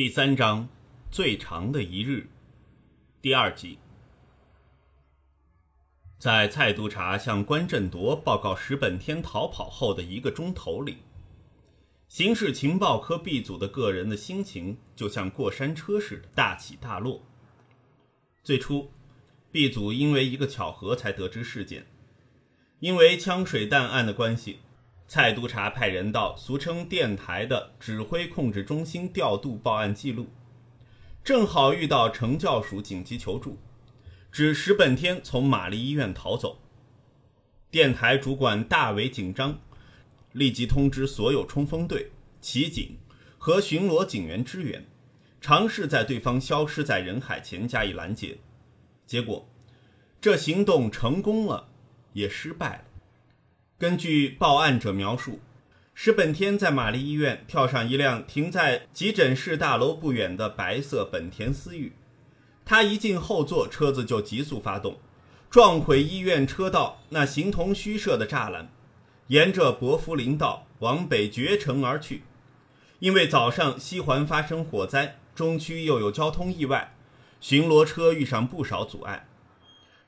第三章，最长的一日，第二集。在蔡督察向关振铎报告石本天逃跑后的一个钟头里，刑事情报科 B 组的个人的心情就像过山车似的大起大落。最初，B 组因为一个巧合才得知事件，因为枪水弹案的关系。蔡督察派人到俗称电台的指挥控制中心调度报案记录，正好遇到城教署紧急求助，指石本天从玛丽医院逃走。电台主管大为紧张，立即通知所有冲锋队、骑警和巡逻警员支援，尝试在对方消失在人海前加以拦截。结果，这行动成功了，也失败了。根据报案者描述，石本天在玛丽医院跳上一辆停在急诊室大楼不远的白色本田思域，他一进后座，车子就急速发动，撞毁医院车道那形同虚设的栅栏，沿着伯福林道往北绝尘而去。因为早上西环发生火灾，中区又有交通意外，巡逻车遇上不少阻碍，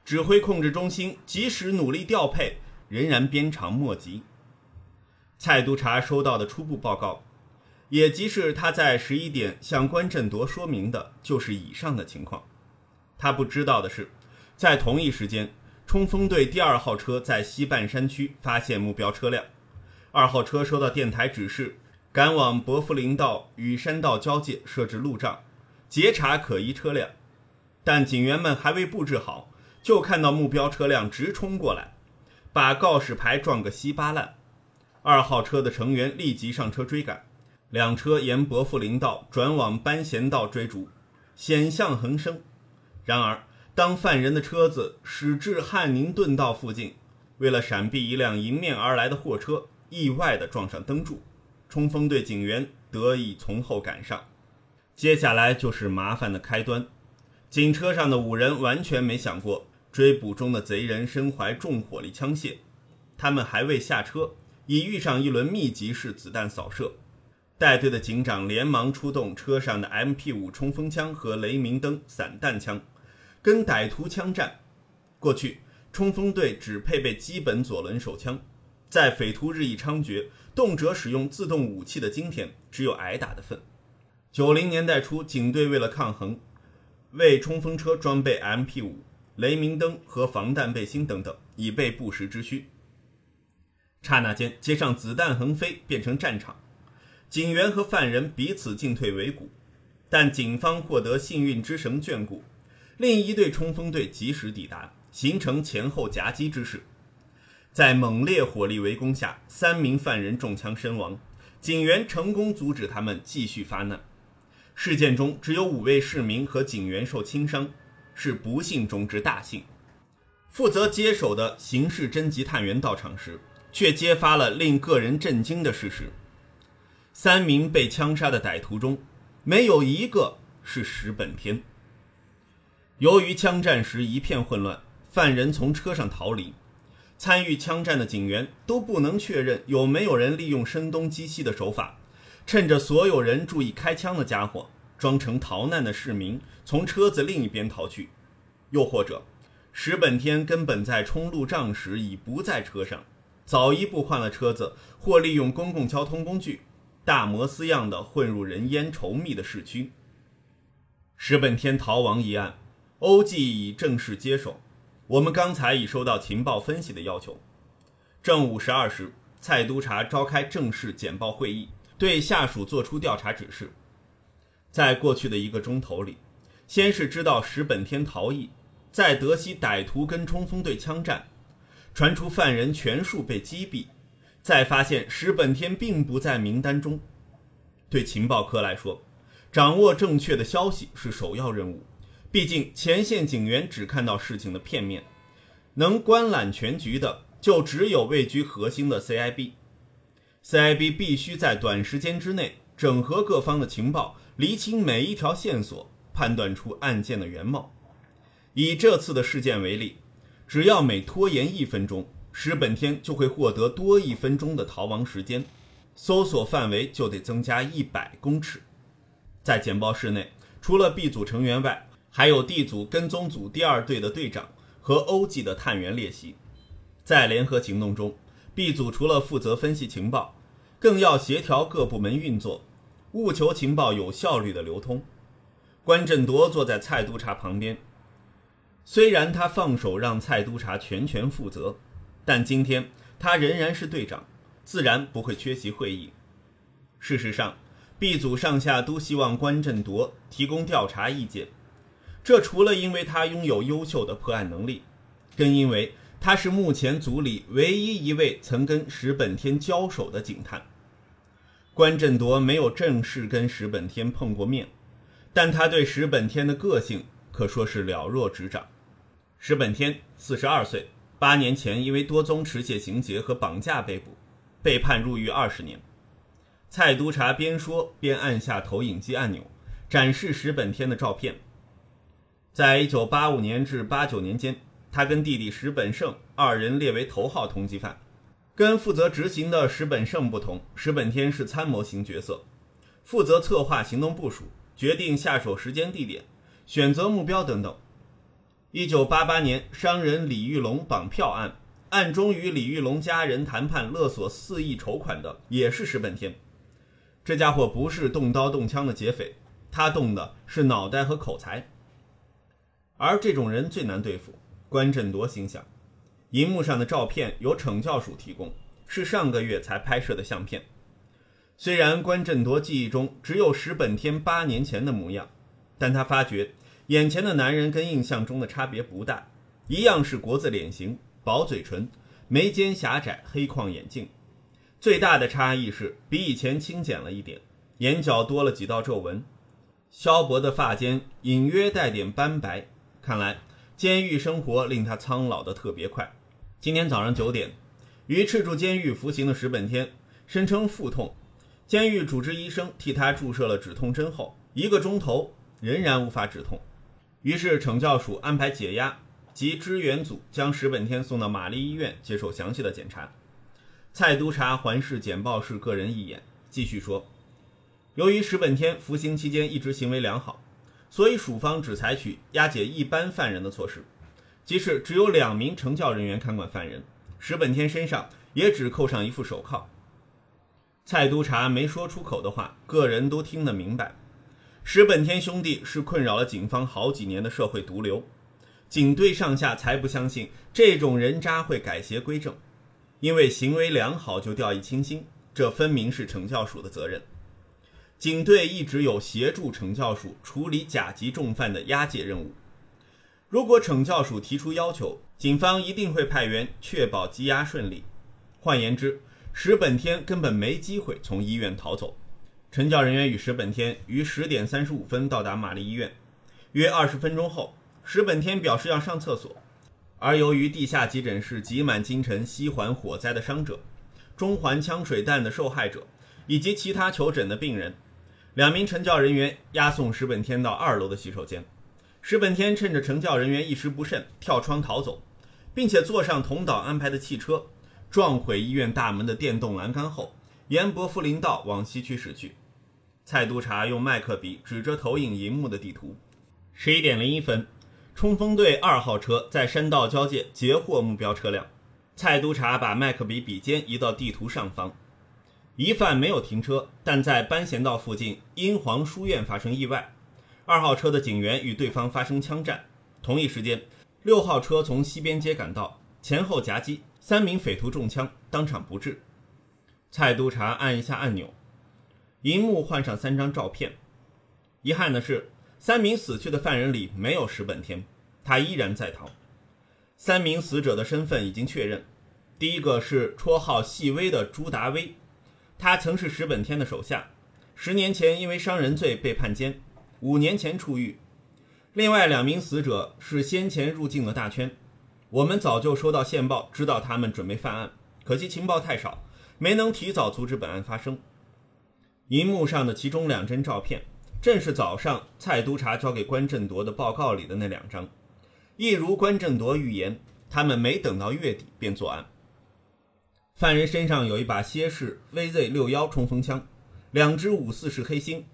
指挥控制中心及时努力调配。仍然鞭长莫及。蔡督察收到的初步报告，也即是他在十一点向关振铎说明的，就是以上的情况。他不知道的是，在同一时间，冲锋队第二号车在西半山区发现目标车辆，二号车收到电台指示，赶往伯福林道与山道交界设置路障，截查可疑车辆。但警员们还未布置好，就看到目标车辆直冲过来。把告示牌撞个稀巴烂，二号车的成员立即上车追赶，两车沿伯父林道转往班贤道追逐，险象横生。然而，当犯人的车子驶至汉宁顿道附近，为了闪避一辆迎面而来的货车，意外地撞上灯柱，冲锋队警员得以从后赶上。接下来就是麻烦的开端，警车上的五人完全没想过。追捕中的贼人身怀重火力枪械，他们还未下车，已遇上一轮密集式子弹扫射。带队的警长连忙出动车上的 MP5 冲锋枪和雷明灯散弹枪，跟歹徒枪战。过去，冲锋队只配备基本左轮手枪，在匪徒日益猖獗、动辄使用自动武器的今天，只有挨打的份。九零年代初，警队为了抗衡，为冲锋车装备 MP5。雷明灯和防弹背心等等，以备不时之需。刹那间，街上子弹横飞，变成战场，警员和犯人彼此进退维谷。但警方获得幸运之神眷顾，另一队冲锋队及时抵达，形成前后夹击之势。在猛烈火力围攻下，三名犯人中枪身亡，警员成功阻止他们继续发难。事件中只有五位市民和警员受轻伤。是不幸中之大幸。负责接手的刑事侦缉探员到场时，却揭发了令个人震惊的事实：三名被枪杀的歹徒中，没有一个是石本天。由于枪战时一片混乱，犯人从车上逃离，参与枪战的警员都不能确认有没有人利用声东击西的手法，趁着所有人注意开枪的家伙。装成逃难的市民从车子另一边逃去，又或者石本天根本在冲路障时已不在车上，早一步换了车子，或利用公共交通工具，大模斯样的混入人烟稠密的市区。石本天逃亡一案，欧记已正式接手。我们刚才已收到情报分析的要求。正午十二时，蔡督察召开正式简报会议，对下属作出调查指示。在过去的一个钟头里，先是知道石本天逃逸，再得悉歹徒跟冲锋队枪战，传出犯人全数被击毙，再发现石本天并不在名单中。对情报科来说，掌握正确的消息是首要任务。毕竟前线警员只看到事情的片面，能观览全局的就只有位居核心的 CIB。CIB 必须在短时间之内整合各方的情报。厘清每一条线索，判断出案件的原貌。以这次的事件为例，只要每拖延一分钟，石本天就会获得多一分钟的逃亡时间，搜索范围就得增加一百公尺。在简报室内，除了 B 组成员外，还有 D 组跟踪组第二队的队长和 O 级的探员列席。在联合行动中，B 组除了负责分析情报，更要协调各部门运作，务求情报有效率的流通。关振铎坐在蔡督察旁边，虽然他放手让蔡督察全权负责，但今天他仍然是队长，自然不会缺席会议。事实上，B 组上下都希望关振铎提供调查意见，这除了因为他拥有优秀的破案能力，更因为他是目前组里唯一一位曾跟石本天交手的警探。关振铎没有正式跟石本天碰过面。但他对石本天的个性可说是了若指掌。石本天四十二岁，八年前因为多宗持械行劫和绑架被捕，被判入狱二十年。蔡督察边说边按下投影机按钮，展示石本天的照片。在一九八五年至八九年间，他跟弟弟石本胜二人列为头号通缉犯。跟负责执行的石本胜不同，石本天是参谋型角色，负责策划行动部署。决定下手时间、地点、选择目标等等。一九八八年，商人李玉龙绑票案，暗中与李玉龙家人谈判勒索四亿筹款的也是石本天。这家伙不是动刀动枪的劫匪，他动的是脑袋和口才。而这种人最难对付。关振铎心想，银幕上的照片由惩教署提供，是上个月才拍摄的相片。虽然关振铎记忆中只有石本天八年前的模样，但他发觉眼前的男人跟印象中的差别不大，一样是国字脸型、薄嘴唇、眉间狭窄、黑框眼镜，最大的差异是比以前清简了一点，眼角多了几道皱纹，萧伯的发间隐约带点斑白，看来监狱生活令他苍老的特别快。今天早上九点，于赤柱监狱服刑的石本天声称腹痛。监狱主治医生替他注射了止痛针后，一个钟头仍然无法止痛，于是惩教署安排解压及支援组将石本天送到玛丽医院接受详细的检查。蔡督察环视简报室个人一眼，继续说：“由于石本天服刑期间一直行为良好，所以署方只采取押解一般犯人的措施，即使只有两名惩教人员看管犯人，石本天身上也只扣上一副手铐。”蔡督察没说出口的话，个人都听得明白。石本天兄弟是困扰了警方好几年的社会毒瘤，警队上下才不相信这种人渣会改邪归正，因为行为良好就掉以轻心，这分明是惩教署的责任。警队一直有协助惩教署处理甲级重犯的押解任务，如果惩教署提出要求，警方一定会派员确保羁押顺利。换言之，石本天根本没机会从医院逃走。陈教人员与石本天于十点三十五分到达玛丽医院。约二十分钟后，石本天表示要上厕所，而由于地下急诊室挤满京城西环火灾的伤者、中环枪水弹的受害者以及其他求诊的病人，两名陈教人员押送石本天到二楼的洗手间。石本天趁着乘教人员一时不慎，跳窗逃走，并且坐上同岛安排的汽车。撞毁医院大门的电动栏杆后，沿伯福林道往西区驶去。蔡督察用麦克笔指着投影银幕的地图。十一点零一分，冲锋队二号车在山道交界截获目标车辆。蔡督察把麦克笔笔尖移到地图上方。疑犯没有停车，但在班贤道附近英皇书院发生意外。二号车的警员与对方发生枪战。同一时间，六号车从西边街赶到，前后夹击。三名匪徒中枪，当场不治。蔡督察按一下按钮，荧幕换上三张照片。遗憾的是，三名死去的犯人里没有石本天，他依然在逃。三名死者的身份已经确认：第一个是绰号“细微”的朱达威，他曾是石本天的手下，十年前因为伤人罪被判监，五年前出狱。另外两名死者是先前入境的大圈。我们早就收到线报，知道他们准备犯案，可惜情报太少，没能提早阻止本案发生。银幕上的其中两张照片，正是早上蔡督察交给关振铎的报告里的那两张。一如关振铎预言，他们没等到月底便作案。犯人身上有一把蝎式 VZ 六幺冲锋枪，两支五四式黑星，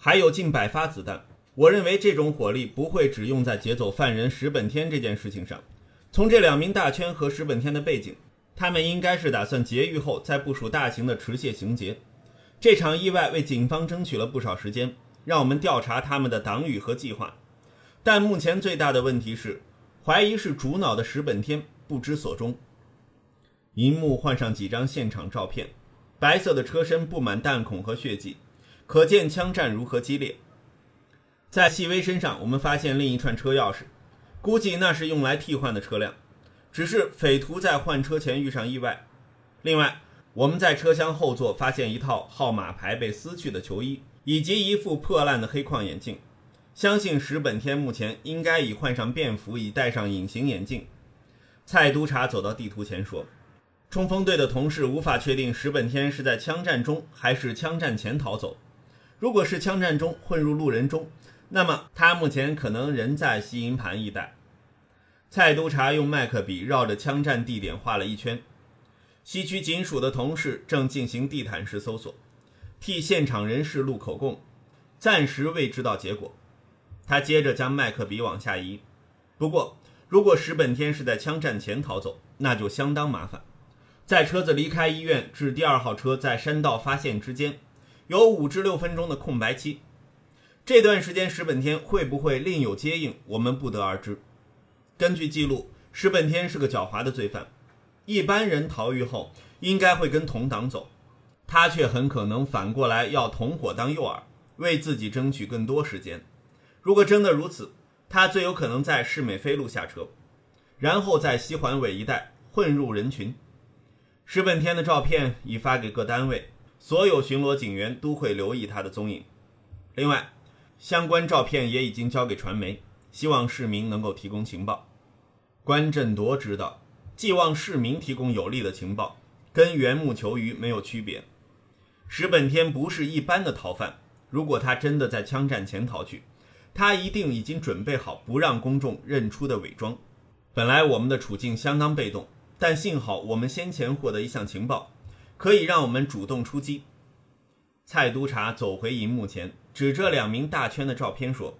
还有近百发子弹。我认为这种火力不会只用在劫走犯人石本天这件事情上。从这两名大圈和石本天的背景，他们应该是打算劫狱后再部署大型的持械行劫。这场意外为警方争取了不少时间，让我们调查他们的党羽和计划。但目前最大的问题是，怀疑是主脑的石本天不知所终。银幕换上几张现场照片，白色的车身布满弹孔和血迹，可见枪战如何激烈。在细微身上，我们发现另一串车钥匙，估计那是用来替换的车辆，只是匪徒在换车前遇上意外。另外，我们在车厢后座发现一套号码牌被撕去的球衣，以及一副破烂的黑框眼镜。相信石本天目前应该已换上便服，已戴上隐形眼镜。蔡督察走到地图前说：“冲锋队的同事无法确定石本天是在枪战中还是枪战前逃走。如果是枪战中混入路人中。”那么他目前可能仍在西营盘一带。蔡督察用麦克笔绕着枪战地点画了一圈。西区警署的同事正进行地毯式搜索，替现场人士录口供，暂时未知道结果。他接着将麦克笔往下移。不过，如果石本天是在枪战前逃走，那就相当麻烦。在车子离开医院至第二号车在山道发现之间，有五至六分钟的空白期。这段时间石本天会不会另有接应，我们不得而知。根据记录，石本天是个狡猾的罪犯，一般人逃狱后应该会跟同党走，他却很可能反过来要同伙当诱饵，为自己争取更多时间。如果真的如此，他最有可能在市美飞路下车，然后在西环尾一带混入人群。石本天的照片已发给各单位，所有巡逻警员都会留意他的踪影。另外。相关照片也已经交给传媒，希望市民能够提供情报。关振铎知道，寄望市民提供有力的情报，跟缘木求鱼没有区别。石本天不是一般的逃犯，如果他真的在枪战前逃去，他一定已经准备好不让公众认出的伪装。本来我们的处境相当被动，但幸好我们先前获得一项情报，可以让我们主动出击。蔡督察走回银幕前。指着两名大圈的照片说：“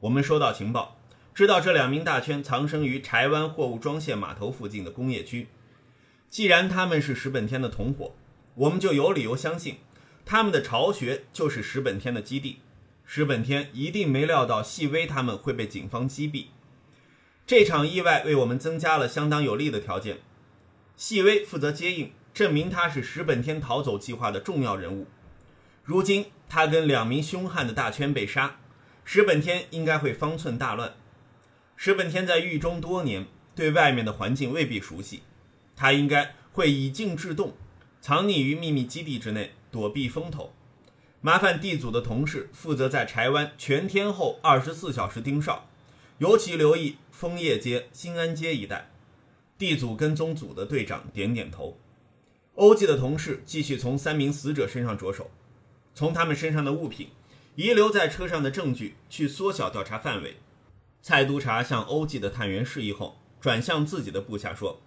我们收到情报，知道这两名大圈藏身于柴湾货物装卸码头附近的工业区。既然他们是石本天的同伙，我们就有理由相信，他们的巢穴就是石本天的基地。石本天一定没料到细微他们会被警方击毙。这场意外为我们增加了相当有利的条件。细微负责接应，证明他是石本天逃走计划的重要人物。如今。”他跟两名凶悍的大圈被杀，石本天应该会方寸大乱。石本天在狱中多年，对外面的环境未必熟悉，他应该会以静制动，藏匿于秘密基地之内，躲避风头。麻烦地组的同事负责在柴湾全天候二十四小时盯梢，尤其留意枫叶街、新安街一带。地组跟踪组的队长点点头。欧记的同事继续从三名死者身上着手。从他们身上的物品、遗留在车上的证据去缩小调查范围。蔡督察向欧记的探员示意后，转向自己的部下说：“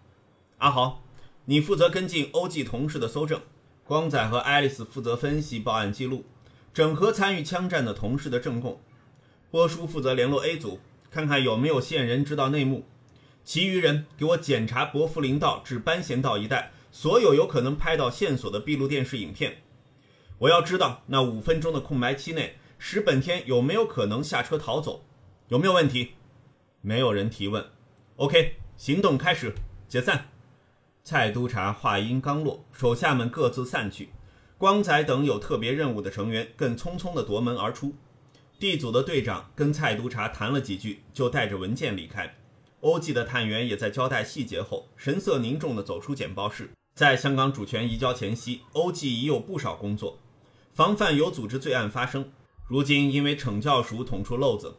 阿豪，你负责跟进欧记同事的搜证；光仔和爱丽丝负责分析报案记录，整合参与枪战的同事的证供；波叔负责联络 A 组，看看有没有线人知道内幕；其余人给我检查伯福林道至班贤道一带所有有可能拍到线索的闭路电视影片。”我要知道那五分钟的空白期内，石本天有没有可能下车逃走？有没有问题？没有人提问。OK，行动开始，解散。蔡督察话音刚落，手下们各自散去。光仔等有特别任务的成员更匆匆地夺门而出。D 组的队长跟蔡督察谈了几句，就带着文件离开。欧记的探员也在交代细节后，神色凝重地走出简报室。在香港主权移交前夕，欧记已有不少工作。防范有组织罪案发生。如今因为惩教署捅出漏子，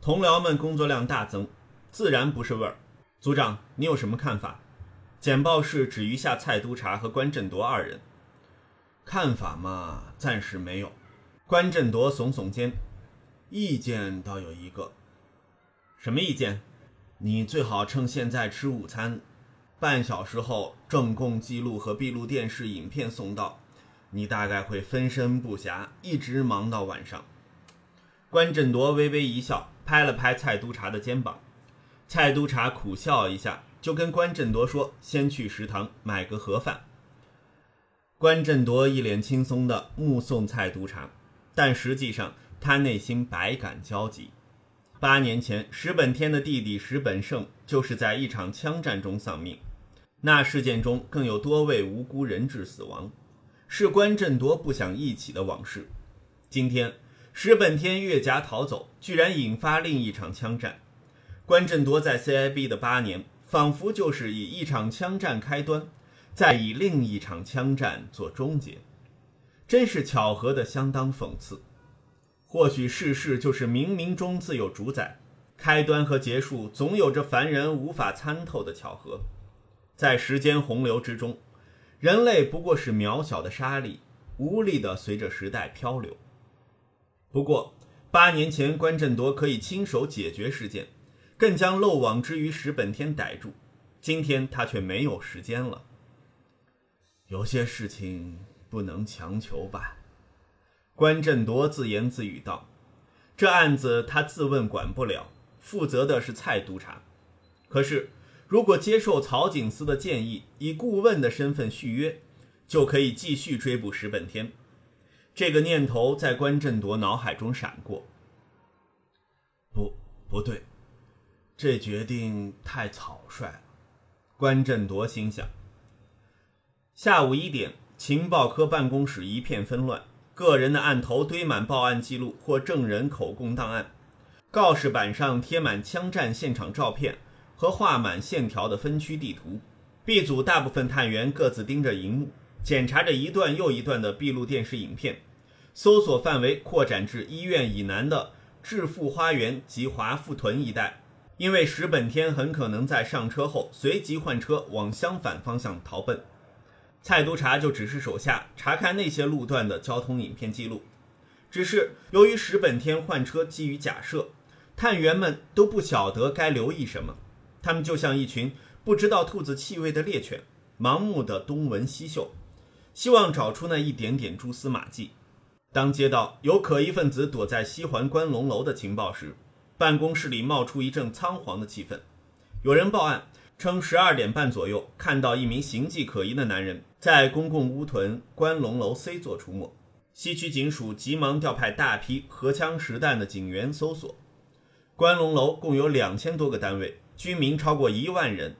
同僚们工作量大增，自然不是味儿。组长，你有什么看法？简报室只余下蔡督察和关振铎二人。看法嘛，暂时没有。关振铎耸耸肩，意见倒有一个。什么意见？你最好趁现在吃午餐，半小时后证供记录和闭路电视影片送到。你大概会分身不暇，一直忙到晚上。关振铎微微一笑，拍了拍蔡督察的肩膀。蔡督察苦笑一下，就跟关振铎说：“先去食堂买个盒饭。”关振铎一脸轻松地目送蔡督察，但实际上他内心百感交集。八年前，石本天的弟弟石本胜就是在一场枪战中丧命，那事件中更有多位无辜人质死亡，是关振铎不想忆起的往事。今天，石本天越夹逃走，居然引发另一场枪战。关振铎在 CIB 的八年，仿佛就是以一场枪战开端。再以另一场枪战做终结，真是巧合的相当讽刺。或许世事就是冥冥中自有主宰，开端和结束总有着凡人无法参透的巧合。在时间洪流之中，人类不过是渺小的沙粒，无力地随着时代漂流。不过，八年前关振铎可以亲手解决事件，更将漏网之鱼石本天逮住，今天他却没有时间了。有些事情不能强求吧？关振铎自言自语道：“这案子他自问管不了，负责的是蔡督察。可是，如果接受曹景思的建议，以顾问的身份续约，就可以继续追捕石本天。”这个念头在关振铎脑海中闪过。不，不对，这决定太草率了。关振铎心想。下午一点，情报科办公室一片纷乱，个人的案头堆满报案记录或证人口供档案，告示板上贴满枪战现场照片和画满线条的分区地图。B 组大部分探员各自盯着荧幕，检查着一段又一段的闭路电视影片，搜索范围扩展至医院以南的致富花园及华富屯一带，因为石本天很可能在上车后随即换车往相反方向逃奔。蔡督察就指示手下查看那些路段的交通影片记录，只是由于石本天换车基于假设，探员们都不晓得该留意什么，他们就像一群不知道兔子气味的猎犬，盲目的东闻西嗅，希望找出那一点点蛛丝马迹。当接到有可疑分子躲在西环关龙楼的情报时，办公室里冒出一阵仓皇的气氛，有人报案。称十二点半左右看到一名形迹可疑的男人在公共屋屯关龙楼 C 座出没，西区警署急忙调派大批荷枪实弹的警员搜索。关龙楼共有两千多个单位，居民超过一万人，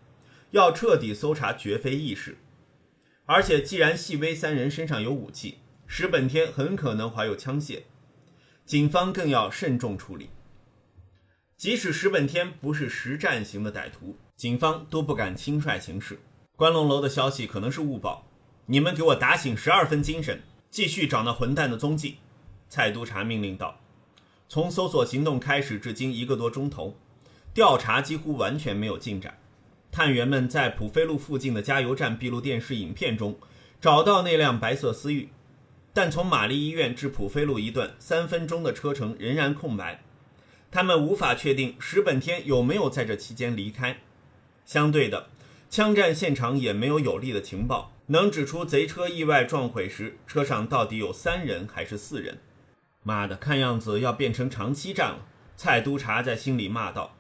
要彻底搜查绝非易事。而且，既然细微三人身上有武器，石本天很可能怀有枪械，警方更要慎重处理。即使石本天不是实战型的歹徒。警方都不敢轻率行事。关龙楼的消息可能是误报，你们给我打醒十二分精神，继续找那混蛋的踪迹。蔡督察命令道。从搜索行动开始至今一个多钟头，调查几乎完全没有进展。探员们在普飞路附近的加油站闭路电视影片中找到那辆白色思域，但从玛丽医院至普飞路一段三分钟的车程仍然空白，他们无法确定石本天有没有在这期间离开。相对的，枪战现场也没有有力的情报能指出贼车意外撞毁时车上到底有三人还是四人。妈的，看样子要变成长期战了。蔡督察在心里骂道。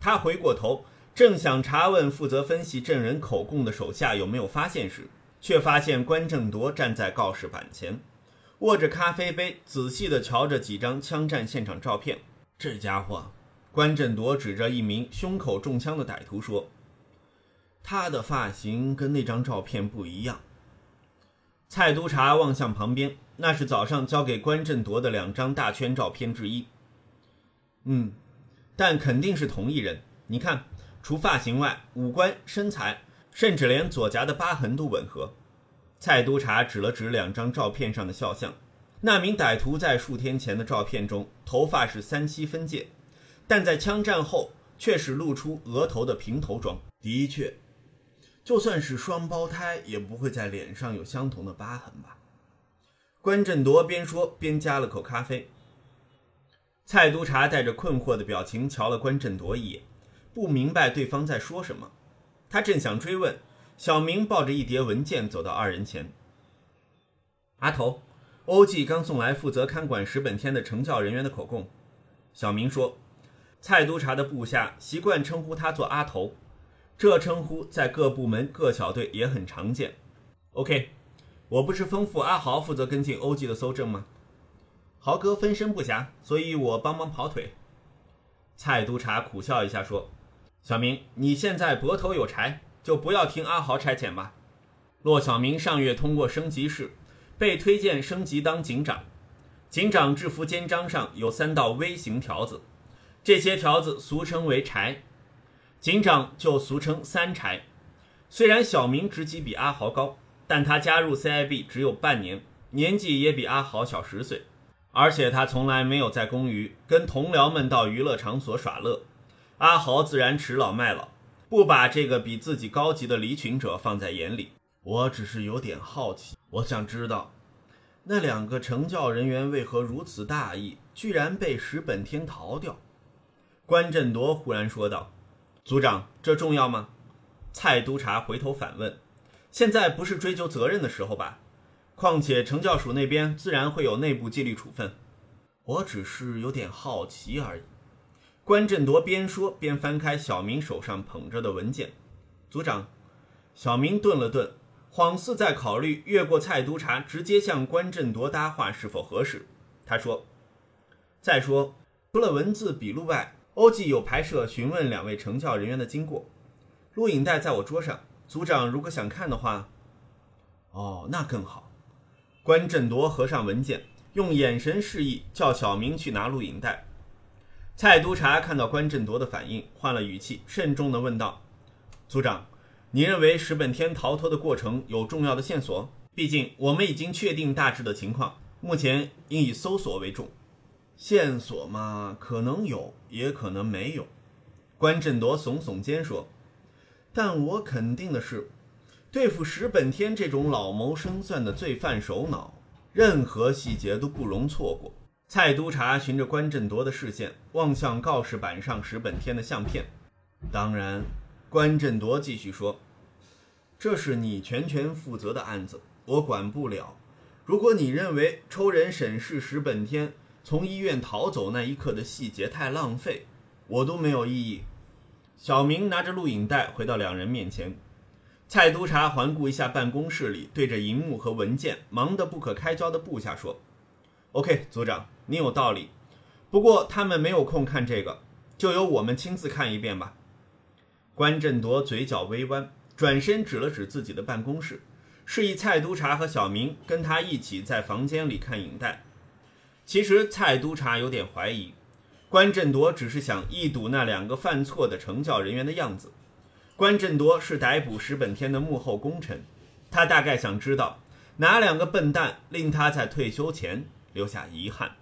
他回过头，正想查问负责分析证人口供的手下有没有发现时，却发现关正铎站在告示板前，握着咖啡杯，仔细地瞧着几张枪战现场照片。这家伙，关正铎指着一名胸口中枪的歹徒说。他的发型跟那张照片不一样。蔡督察望向旁边，那是早上交给关振铎的两张大圈照片之一。嗯，但肯定是同一人。你看，除发型外，五官、身材，甚至连左颊的疤痕都吻合。蔡督察指了指两张照片上的肖像，那名歹徒在数天前的照片中头发是三七分界，但在枪战后却是露出额头的平头装。的确。就算是双胞胎，也不会在脸上有相同的疤痕吧？关振铎边说边加了口咖啡。蔡督察带着困惑的表情瞧了关振铎一眼，不明白对方在说什么。他正想追问，小明抱着一叠文件走到二人前。阿头，欧记刚送来负责看管石本天的成教人员的口供，小明说：“蔡督察的部下习惯称呼他做阿头，这称呼在各部门各小队也很常见。” OK，我不是吩咐阿豪负责跟进欧记的搜证吗？豪哥分身不暇，所以我帮忙跑腿。蔡督察苦笑一下说：“小明，你现在脖头有柴，就不要听阿豪差遣吧。”骆小明上月通过升级试，被推荐升级当警长。警长制服肩章上有三道微型条子，这些条子俗称为柴，警长就俗称三柴。虽然小明职级比阿豪高，但他加入 CIB 只有半年，年纪也比阿豪小十岁。而且他从来没有在公寓跟同僚们到娱乐场所耍乐，阿豪自然倚老卖老，不把这个比自己高级的离群者放在眼里。我只是有点好奇，我想知道，那两个成教人员为何如此大意，居然被石本天逃掉？关振铎忽然说道：“组长，这重要吗？”蔡督察回头反问：“现在不是追究责任的时候吧？”况且惩教署那边自然会有内部纪律处分，我只是有点好奇而已。关振铎边说边翻开小明手上捧着的文件。组长，小明顿了顿，恍似在考虑越过蔡督察直接向关振铎搭话是否合适。他说：“再说，除了文字笔录外，欧记有拍摄询问两位惩教人员的经过，录影带在我桌上。组长如果想看的话，哦，那更好。”关振铎合上文件，用眼神示意叫小明去拿录影带。蔡督察看到关振铎的反应，换了语气，慎重地问道：“组长，你认为石本天逃脱的过程有重要的线索？毕竟我们已经确定大致的情况，目前应以搜索为重。线索嘛，可能有，也可能没有。”关振铎耸耸肩说：“但我肯定的是。”对付石本天这种老谋深算的罪犯首脑，任何细节都不容错过。蔡督察循着关振铎的视线望向告示板上石本天的相片。当然，关振铎继续说：“这是你全权负责的案子，我管不了。如果你认为抽人审视石本天从医院逃走那一刻的细节太浪费，我都没有异议。”小明拿着录影带回到两人面前。蔡督察环顾一下办公室里对着荧幕和文件忙得不可开交的部下说：“OK，组长，你有道理。不过他们没有空看这个，就由我们亲自看一遍吧。”关振铎嘴角微弯，转身指了指自己的办公室，示意蔡督察和小明跟他一起在房间里看影带。其实蔡督察有点怀疑，关振铎只是想一睹那两个犯错的惩教人员的样子。关振铎是逮捕石本天的幕后功臣，他大概想知道哪两个笨蛋令他在退休前留下遗憾。